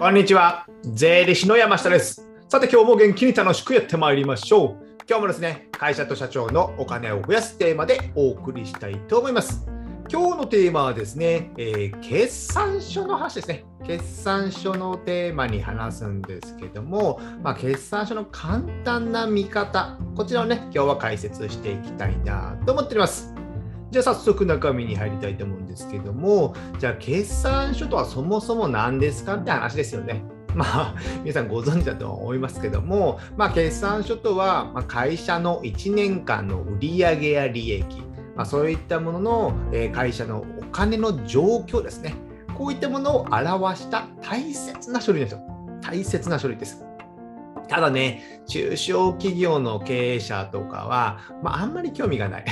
こんにちは。税理士の山下です。さて今日も元気に楽しくやってまいりましょう。今日もですね、会社と社長のお金を増やすテーマでお送りしたいと思います。今日のテーマはですね、えー決算書の話ですね。決算書のテーマに話すんですけども、まあ、決算書の簡単な見方、こちらをね、今日は解説していきたいなと思っております。じゃあ早速中身に入りたいと思うんですけども、じゃあ決算書とはそもそも何ですかって話ですよね。まあ、皆さんご存知だと思いますけども、まあ、決算書とは、ま、会社の1年間の売上や利益、まあ、そういったものの、え会社のお金の状況ですね。こういったものを表した大切な書類ですよ。大切な書類です。ただね、中小企業の経営者とかは、まあ、あんまり興味がない。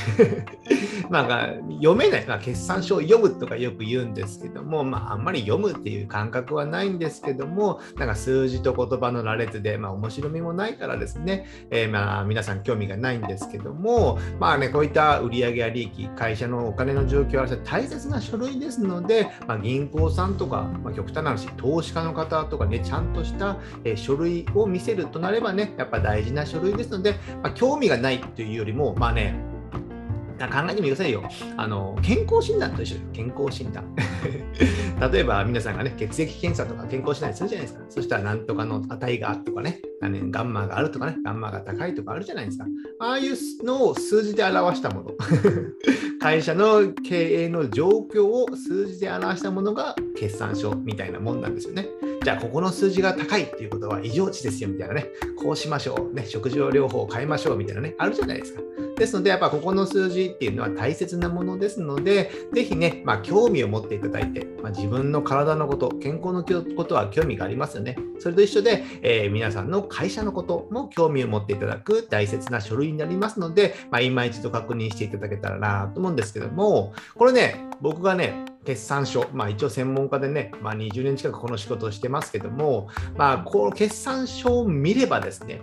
まあ、読めない、まあ、決算書を読むとかよく言うんですけども、まあ、あんまり読むっていう感覚はないんですけども、なんか数字と言葉の羅列で、まあ、面白みもないからですね、えーまあ皆さん興味がないんですけども、まあね、こういった売上や利益、会社のお金の状況を表した大切な書類ですので、まあ、銀行さんとか、まあ、極端な話、投資家の方とかね、ちゃんとした、書類を見せるとなればね、やっぱ大事な書類ですので、まあ、興味がないというよりも、まあね、考えてみてくださいよ。あの健康診断と一緒よ。健康診断。例えば皆さんがね、血液検査とか健康診断するじゃないですか。そしたらなんとかの値がとかね、ガンマがあるとかね、ガンマが高いとかあるじゃないですか。ああいうのを数字で表したもの。会社の経営の状況を数字で表したものが決算書みたいなもんなんですよね。じゃあ、ここの数字が高いっていうことは異常値ですよみたいなね、こうしましょう、ね、食事療法を変えましょうみたいなね、あるじゃないですか。ですので、やっぱここの数字っていうのは大切なものですので、ぜひね、まあ、興味を持っていただいて、まあ、自分の体のこと、健康のことは興味がありますよね。それと一緒で、えー皆さんの会社のことも興味を持っていただく大切な書類になりますので、まあ、今一度確認していただけたらなと思うんですけども、これね、僕がね、決算書、まあ、一応専門家でね、まあ、20年近くこの仕事をしてますけども、まあ、この決算書を見ればですね、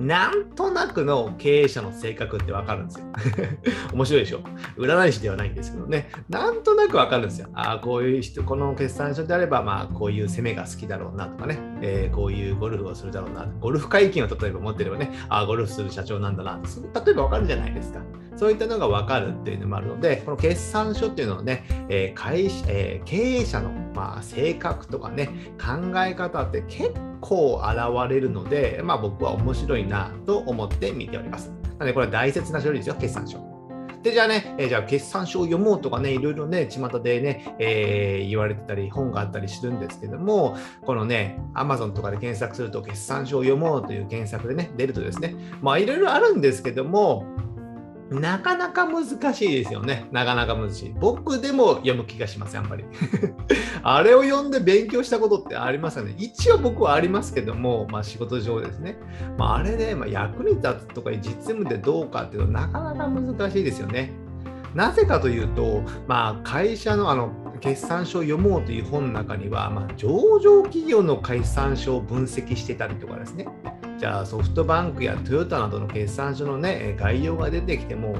なんとなくの経営者の性格ってわかるんですよ。面白いでしょ？占い師ではないんですけどね。なんとなくわかるんですよ。ああ、こういう人、この決算書であれば、まあ、こういう攻めが好きだろうなとかね、えーこういうゴルフをするだろうな。ゴルフ解禁を例えば持ってればね、ああ、ゴルフする社長なんだな。例えばわかるじゃないですか。そういったのがわかるっていうのもあるので、この決算書っていうのはね、えー会社えー経営者の、まあ、性格とかね、考え方って結構現れるので、まあ、僕は面白いなと思って見ております。なので、これは大切な書類ですよ、決算書。で、じゃあね、えーじゃあ決算書を読もうとかね、いろいろね、巷でね、えー言われてたり、本があったりするんですけども、このね、Amazon とかで検索すると、決算書を読もうという検索でね、出るとですね、まあ、いろいろあるんですけども、なかなか難しいですよね。なかなか難しい。僕でも読む気がします、やっぱり。あれを読んで勉強したことってありますよね。一応僕はありますけども、まあ仕事上ですね。まああれで、まあ、役に立つとか実務でどうかっていうのはなかなか難しいですよね。なぜかというと、まあ会社のあの、決算書を読もうという本の中には、まあ、上場企業の決算書を分析してたりとかですね、じゃあソフトバンクやトヨタなどの決算書のね、概要が出てきても、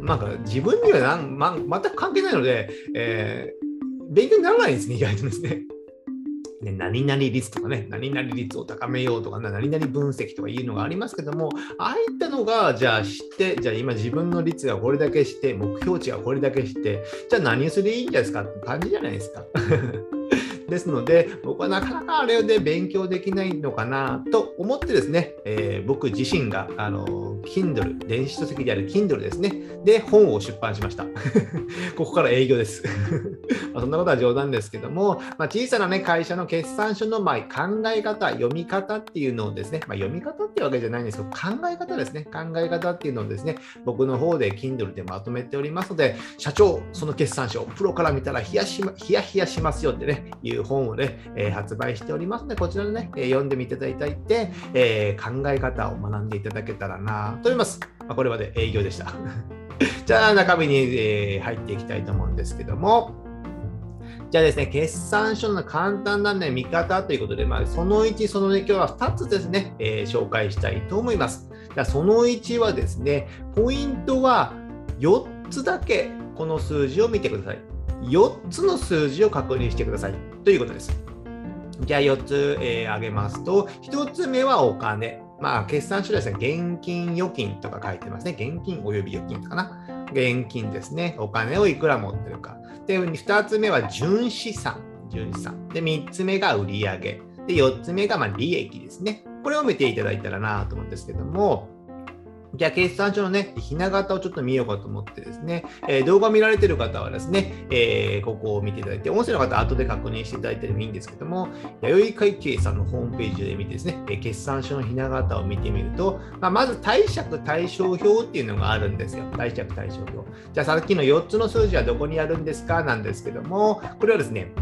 なんか自分にはなん、ま、全く関係ないので、えー勉強にならないですね、意外とですね。ね、何々率とかね、何々率を高めようとか、何々分析とかいうのがありますけども、ああいったのが、じゃあ知って、じゃあ今自分の率がこれだけして、目標値がこれだけして、じゃあ何すればいいんですかって感じじゃないですか。ですので、僕はなかなかあれで勉強できないのかなと思ってですね、えー僕自身が、あの、Kindle、電子書籍である Kindle ですね、で、本を出版しました。ここから営業です。まそんなことは冗談ですけども、まあ、小さな、ね、会社の決算書のま考え方、読み方っていうのをですね、まあ、読み方っていうわけじゃないんですけど、考え方ですね、考え方っていうのをですね、僕の方で Kindle でまとめておりますので、社長、その決算書、プロから見たらヒヤしまヒヤヒヤしますよってね、いう本をね、えー発売しておりますので、こちらでね、えー読んでみていただいて、えー考え方を学んでいただけたらなと思います。まあ、これまで営業でした。じゃあ中身に、えー入っていきたいと思うんですけども、じゃあですね、決算書の簡単な、ね、見方ということで、まあ、その1、その2、今日は2つですね、えー紹介したいと思います。じゃその1はですね、ポイントは4つだけこの数字を見てください。4つの数字を確認してくださいということです。じゃあ4つ、えー、挙げますと、1つ目はお金。まあ、決算書ですね、現金預金とか書いてますね。現金および預金かな。現金ですね。お金をいくら持ってるか。で、2つ目は純資産。純資産。で、3つ目が売上。で、4つ目がま利益ですね。これを見ていただいたらなと思うんですけども、じゃあ、決算書のね、ひな形をちょっと見ようかと思ってですね、えー、動画見られてる方はですね、えー、ここを見ていただいて、音声の方は後で確認していただいてもいいんですけども、弥生会計さんのホームページで見てですね、え決算書のひな形を見てみると、まあ、まず貸借対照表っていうのがあるんですよ。貸借対照表。じゃあ、さっきの4つの数字はどこにあるんですかなんですけども、これはですね、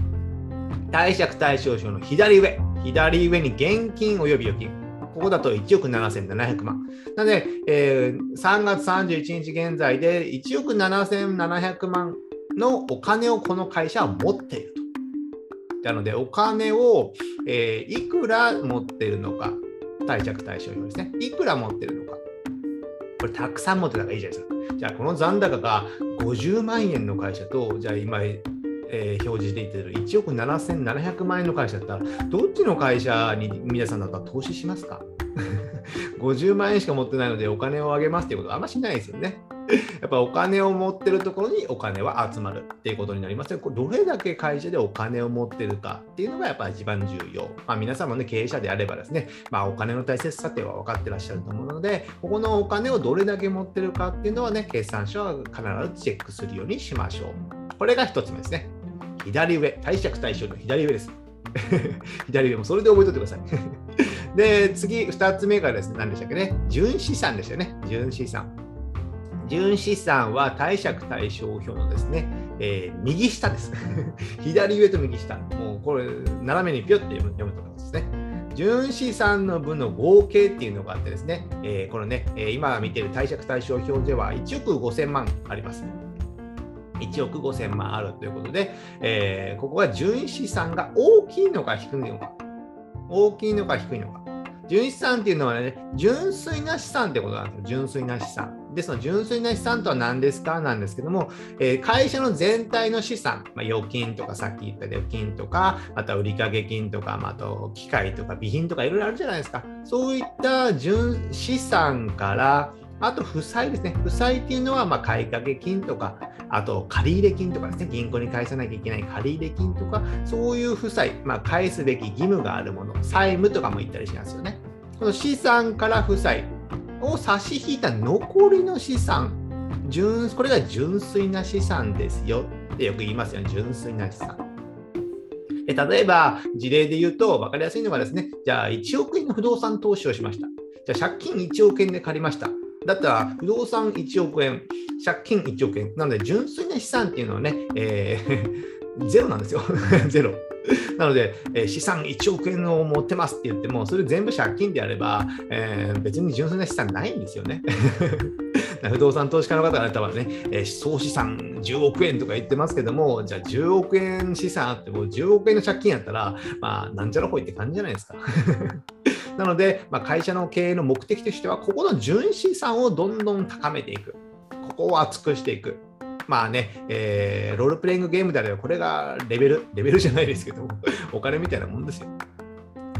貸借対照表の左上、左上に現金及び預金。ここだと1億7700万。なので、えー、3月31日現在で1億7700万のお金をこの会社は持っていると。なので、お金を、えー、いくら持っているのか、貸借対照表ですね。いくら持っているのか。これたくさん持ってた方がいいじゃないですか。じゃあ、この残高が50万円の会社と、じゃあ今、えー、表示でいてる1億7700万円の会社だったら、どっちの会社に皆さんだったら投資しますか ?50 万円しか持ってないのでお金をあげますっていうことはあんましないですよね。やっぱお金を持ってるところにお金は集まるっていうことになります。これどれだけ会社でお金を持ってるかっていうのがやっぱ一番重要。まあ、皆さんもね、経営者であればですね、まあ、お金の大切さっては分かってらっしゃると思うので、ここのお金をどれだけ持ってるかっていうのはね、決算書は必ずチェックするようにしましょう。これが1つ目ですね。左上、貸借対象の左上です。左上もそれで覚えておいてください。で、次、2つ目がですね、何でしたっけね、純資産でしたよね。純資産。純資産は貸借対照表のですね、えー、右下です。左上と右下。もうこれ、斜めにピュッて読む読むと思いますね。純資産の分の合計っていうのがあってですね、えー、このね、えー、今見てる貸借対照表では1億5000万あります。1億5000万あるということで、えー、ここは純資産が大きいのか低いのか、大きいのか低いのか。純資産っていうのはね、純粋な資産ってことなんですよ。純粋な資産。で、その純粋な資産とは何ですか？なんですけども、えー、会社の全体の資産、まあ、預金とか、さっき言った預金とか、また売掛金とか、まあ、あと機械とか備品とかいろいろあるじゃないですか。そういった純資産から、あと、負債ですね。負債っていうのは、まあ、買掛金とか、あと、借入金とかですね。銀行に返さなきゃいけない借入金とか、そういう負債、まあ、返すべき義務があるもの、債務とかも言ったりしますよね。この資産から負債を差し引いた残りの資産、純これが純粋な資産ですよってよく言いますよね。純粋な資産。例えば、事例で言うと、分かりやすいのがですね、じゃあ1億円の不動産投資をしました。じゃあ借金1億円で借りました。だったら、不動産1億円、借金1億円。なので、純粋な資産っていうのはね、えー、ゼロなんですよ。ゼロ。なので、えー、資産1億円を持ってますって言っても、それ全部借金であれば、えー、別に純粋な資産ないんですよね。不動産投資家の方々はね、えー、総資産10億円とか言ってますけども、じゃあ10億円資産あっても10億円の借金やったら、まあ、なんじゃらほいって感じじゃないですか。なので、まあ、会社の経営の目的としては、ここの純資産をどんどん高めていく。こを厚くしていく。まあね、えー、ロールプレイングゲームであれば、これがレベル、レベルじゃないですけど、お金みたいなもんですよ。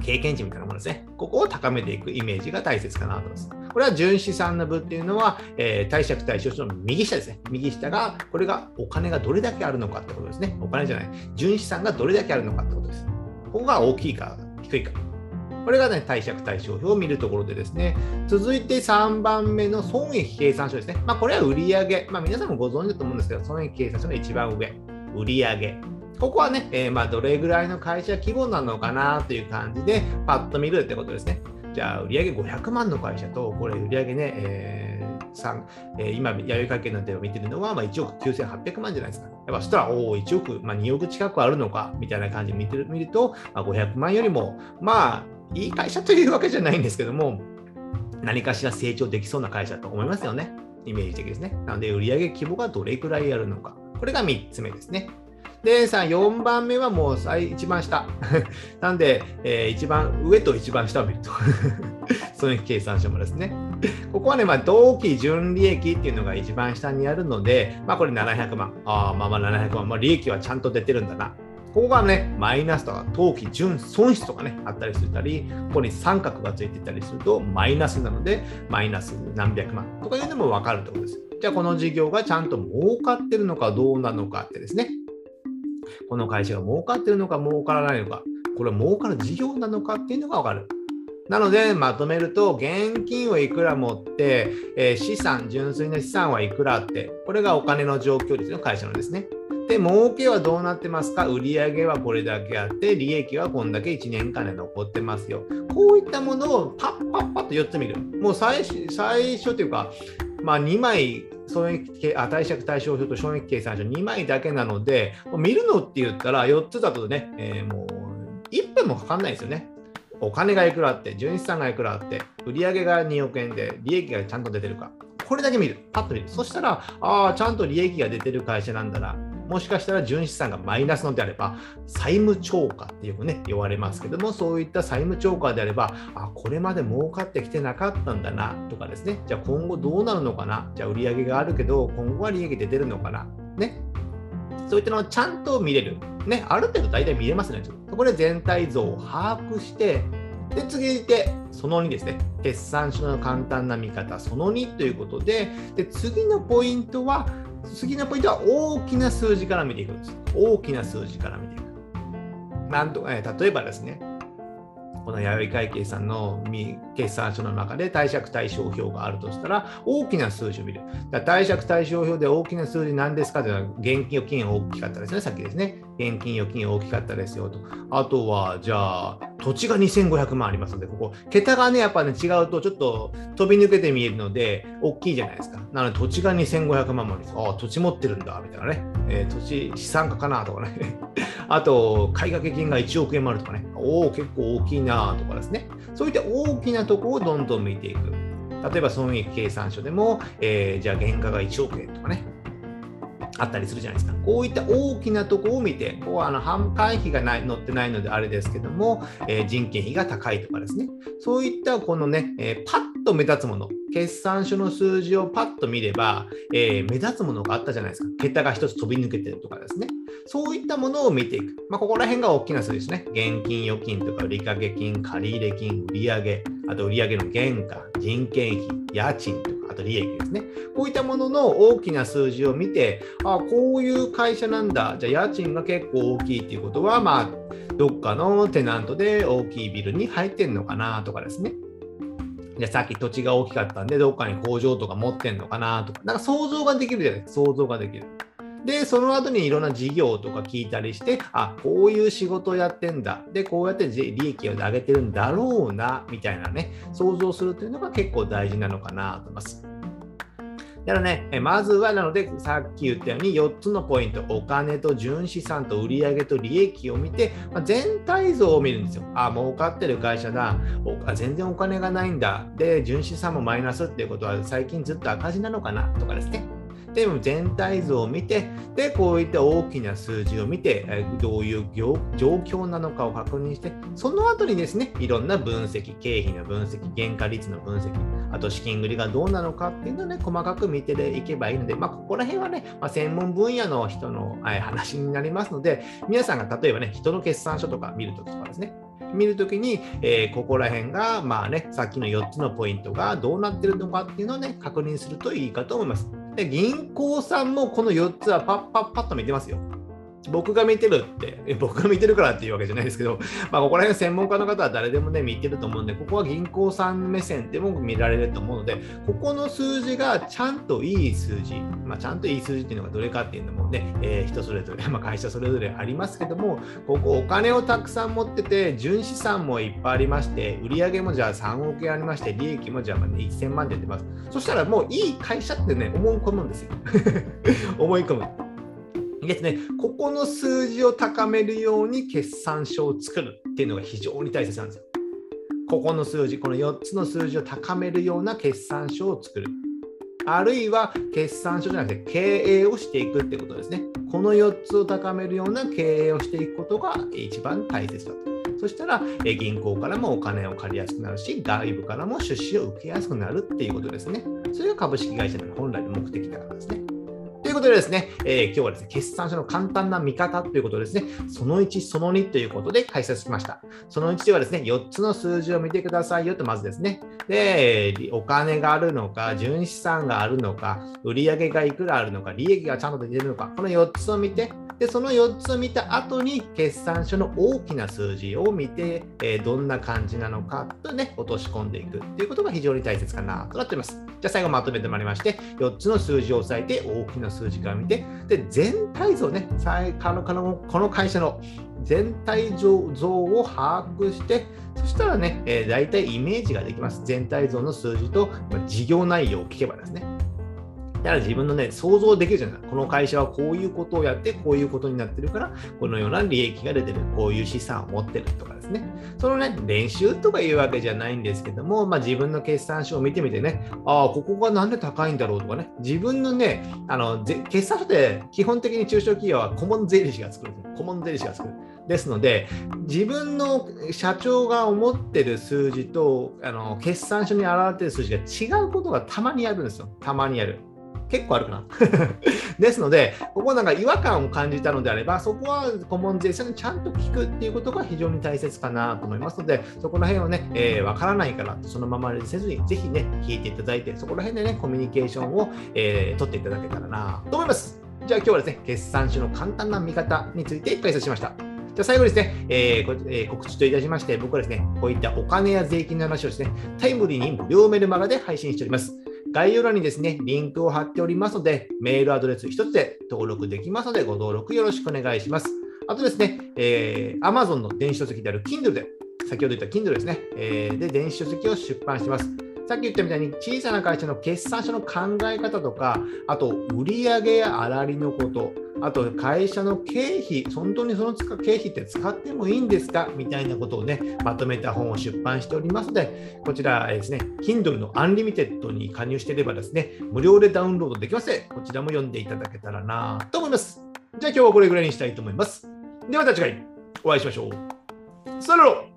経験値みたいなものですね。ここを高めていくイメージが大切かなと思います。これは純資産の部っていうのは、えー、貸借対象書の右下ですね。右下が、これがお金がどれだけあるのかってことですね。お金じゃない。純資産がどれだけあるのかってことです。ここが大きいか低いか。これがね、貸借対照表を見るところでですね、続いて3番目の損益計算書ですね。まあ、これは売上。まあ、皆さんもご存知だと思うんですけど、損益計算書の一番上、売上。ここはね、えー、まあどれぐらいの会社規模なのかなという感じで、パッと見るってことですね。じゃあ、売上500万の会社と、これ売上ね、えーえー、今、弥生会計なんてを見てるのは、まあ、1億9800万じゃないですか。やっぱそしたら、おお、1億、まあ、2億近くあるのか、みたいな感じで見てる見ると、まあ、500万よりも、まあ、いい会社というわけじゃないんですけども、何かしら成長できそうな会社と思いますよね。イメージ的ですね。なので、売上規模がどれくらいあるのか。これが3つ目ですね。で、さ、4番目はもう最一番下。なんで、えー、一番上と一番下を見ると。損益計算書もですね。ここはね、まあ、同期純利益っていうのが一番下にあるので、まあ、これ700万。ああ、まあまあ700万。まあ、利益はちゃんと出てるんだな。ここがね、マイナスとか、当期純損失とかね、あったりすたり、ここに三角がついてたりすると、マイナスなので、マイナス何百万とかいうのも分かるところです。じゃあ、この事業がちゃんと儲かってるのかどうなのかってですね、この会社が儲かってるのか儲からないのか、これは儲かる事業なのかっていうのが分かる。なので、まとめると、現金をいくら持って、えー、資産、純粋な資産はいくらあって、これがお金の状況率の会社のですね。で、儲けはどうなってますか？売上はこれだけあって、利益はこんだけ1年間で残ってますよ。こういったものをパッパッパッと4つ見る。もう最最初というか、まあ、2枚、損益あ貸借対照表と損益計算書2枚だけなので、見るのって言ったら4つだとね、えー、もう1分もかかんないですよね。お金がいくらあって、純資産がいくらあって、売上が2億円で、利益がちゃんと出てるか。これだけ見る。パッと見る。そしたら、ああ、ちゃんと利益が出てる会社なんだな。もしかしたら純資産がマイナスのであれば、債務超過ってよくね、言われますけども、そういった債務超過であれば、あ、これまで儲かってきてなかったんだなとかですね、じゃあ今後どうなるのかな、じゃあ売上があるけど、今後は利益出てるのかな、ね。そういったのをちゃんと見れる。ね、ある程度大体見れますね。そこで全体像を把握して、で、次て、その2ですね。決算書の簡単な見方、その2ということで、で次のポイントは、次のポイントは大きな数字から見ていくんです。大きな数字から見ていく。なんと、え例えばですね、この弥生会計さんの決算書の中で貸借対照表があるとしたら、大きな数字を見る。貸借対照表で大きな数字何ですかというのは、現金預金大きかったですね、さっきですね。現金預金大きかったですよと。あとは、じゃあ、土地が2500万ありますので、ここ、桁がね、やっぱね、違うとちょっと飛び抜けて見えるので、大きいじゃないですか。なので、土地が2500万もあります。ああ、土地持ってるんだ、みたいなね。えー、土地資産家かなとかね。あと、買掛金が1億円もあるとかね。おお、結構大きいなとかですね。そういった大きなとこをどんどん見ていく。例えば、損益計算書でも、えー、じゃあ原価が1億円とかね。あったりするじゃないですか。こういった大きなとこを見て、ここはあの販管費がない載ってないのであれですけども、えー、人件費が高いとかですね、そういったこのね、えー、パッと目立つもの、決算書の数字をパッと見れば、えー、目立つものがあったじゃないですか。桁が一つ飛び抜けてるとかですね。そういったものを見ていく。まあ、ここら辺が大きな数字ですね。現金預金とか売掛金、借入金、売上、あと売上の原価、人件費、家賃とか。あと利益ですね。こういったものの大きな数字を見て、あこういう会社なんだ、じゃあ家賃が結構大きいっていうことは、まあ、どっかのテナントで大きいビルに入ってんのかなとかですね。じゃあさっき土地が大きかったんで、どっかに工場とか持ってんのかなとか、なんか想像ができるじゃないですか、想像ができる。で、その後にいろんな事業とか聞いたりして、あ、こういう仕事をやってんだ。で、こうやって利益を上げてるんだろうな、みたいなね、想像するというのが結構大事なのかなと思います。だからね、まずはなので、さっき言ったように4つのポイント、お金と純資産と売上と利益を見て、まあ、全体像を見るんですよ。あ、儲かってる会社だ。全然お金がないんだ。で、純資産もマイナスっていうことは最近ずっと赤字なのかなとかですね。でも全体像を見て、で、こういった大きな数字を見て、どういう状況なのかを確認して、その後にですね、いろんな分析、経費の分析、原価率の分析、あと資金繰りがどうなのかっていうのをね、細かく見ていけばいいので、まあ、ここら辺はね、まあ、専門分野の人の話になりますので、皆さんが例えばね、人の決算書とか見るときとかですね、見るときに、えー、ここら辺が、まあね、さっきの4つのポイントがどうなってるのかっていうのをね、確認するといいかと思います。で銀行さんもこの4つはパッパッパッと見てますよ。僕が見てるって、僕が見てるからっていうわけじゃないですけど、まあ、ここら辺専門家の方は誰でもね、見てると思うんで、ここは銀行さん目線でも見られると思うので、ここの数字がちゃんといい数字、まあ、ちゃんといい数字っていうのがどれかっていうのもね、えー、人それぞれ、まあ、会社それぞれありますけども、ここお金をたくさん持ってて、純資産もいっぱいありまして、売上もじゃあ3億円ありまして、利益もじゃあ1000万で出ます。そしたらもういい会社ってね、思い込むんですよ。思い込む。ですね、ここの数字を高めるように決算書を作るっていうのが非常に大切なんですよ。ここの数字、この4つの数字を高めるような決算書を作る。あるいは決算書じゃなくて経営をしていくってことですね。この4つを高めるような経営をしていくことが一番大切だと。そしたら銀行からもお金を借りやすくなるし、外部からも出資を受けやすくなるっていうことですね。それが株式会社の本来の目的だからですね。ことでですね、えー、今日はですね、決算書の簡単な見方ということですね、その1、その2ということで解説しました。その1ではですね、4つの数字を見てくださいよと、まずですね、で、お金があるのか、純資産があるのか、売上がいくらあるのか、利益がちゃんと出てるのか、この4つを見て、で、その4つを見た後に、決算書の大きな数字を見て、えー、どんな感じなのかとね、落とし込んでいくということが非常に大切かなとなっています。じゃあ最後まとめてまいりまして、4つの数字を押さえて、大きな数字から見て、で、全体像ね、この会社の全体像を把握して、そしたらね、えー、大体イメージができます。全体像の数字と、事業内容を聞けばですね。だから自分のね、想像できるじゃないこの会社はこういうことをやって、こういうことになってるから、このような利益が出てる、こういう資産を持ってるとかですね。そのね、練習とかいうわけじゃないんですけども、まあ、自分の決算書を見てみてね、ああ、ここがなんで高いんだろうとかね、自分のね、あの決算書って基本的に中小企業は顧問税理士が作るんですよ顧問税理士が作る。ですので、自分の社長が思ってる数字とあの決算書に表れてる数字が違うことがたまにあるんですよ。たまにある。結構あるかな。ですので、ここなんか違和感を感じたのであれば、そこは顧問税制にちゃんと聞くっていうことが非常に大切かなと思いますので、そこら辺をね、えー、わからないからそのままにせずに、ぜひね、聞いていただいて、そこら辺でね、コミュニケーションを、えー、取っていただけたらなと思います。じゃあ今日はですね、決算書の簡単な見方について解説しました。じゃあ最後ですね、えーえー、告知といたしまして、僕はですね、こういったお金や税金の話をですね、タイムリーに無料メルマガで配信しております。概要欄にですね、リンクを貼っておりますので、メールアドレス1つで登録できますので、ご登録よろしくお願いします。あとですね、えー、Amazon の電子書籍である Kindle で、先ほど言った Kindle ですね、えー、で、電子書籍を出版してます。さっき言ったみたいに小さな会社の決算書の考え方とか、あと売上や粗利のこと、あと会社の経費、本当にその経費って使ってもいいんですか？みたいなことをね、まとめた本を出版しておりますので、こちらですね、Kindle の Unlimited に加入していればですね、無料でダウンロードできますので、こちらも読んでいただけたらなと思います。じゃあ今日はこれぐらいにしたいと思います。ではまた次回お会いしましょう。さよなら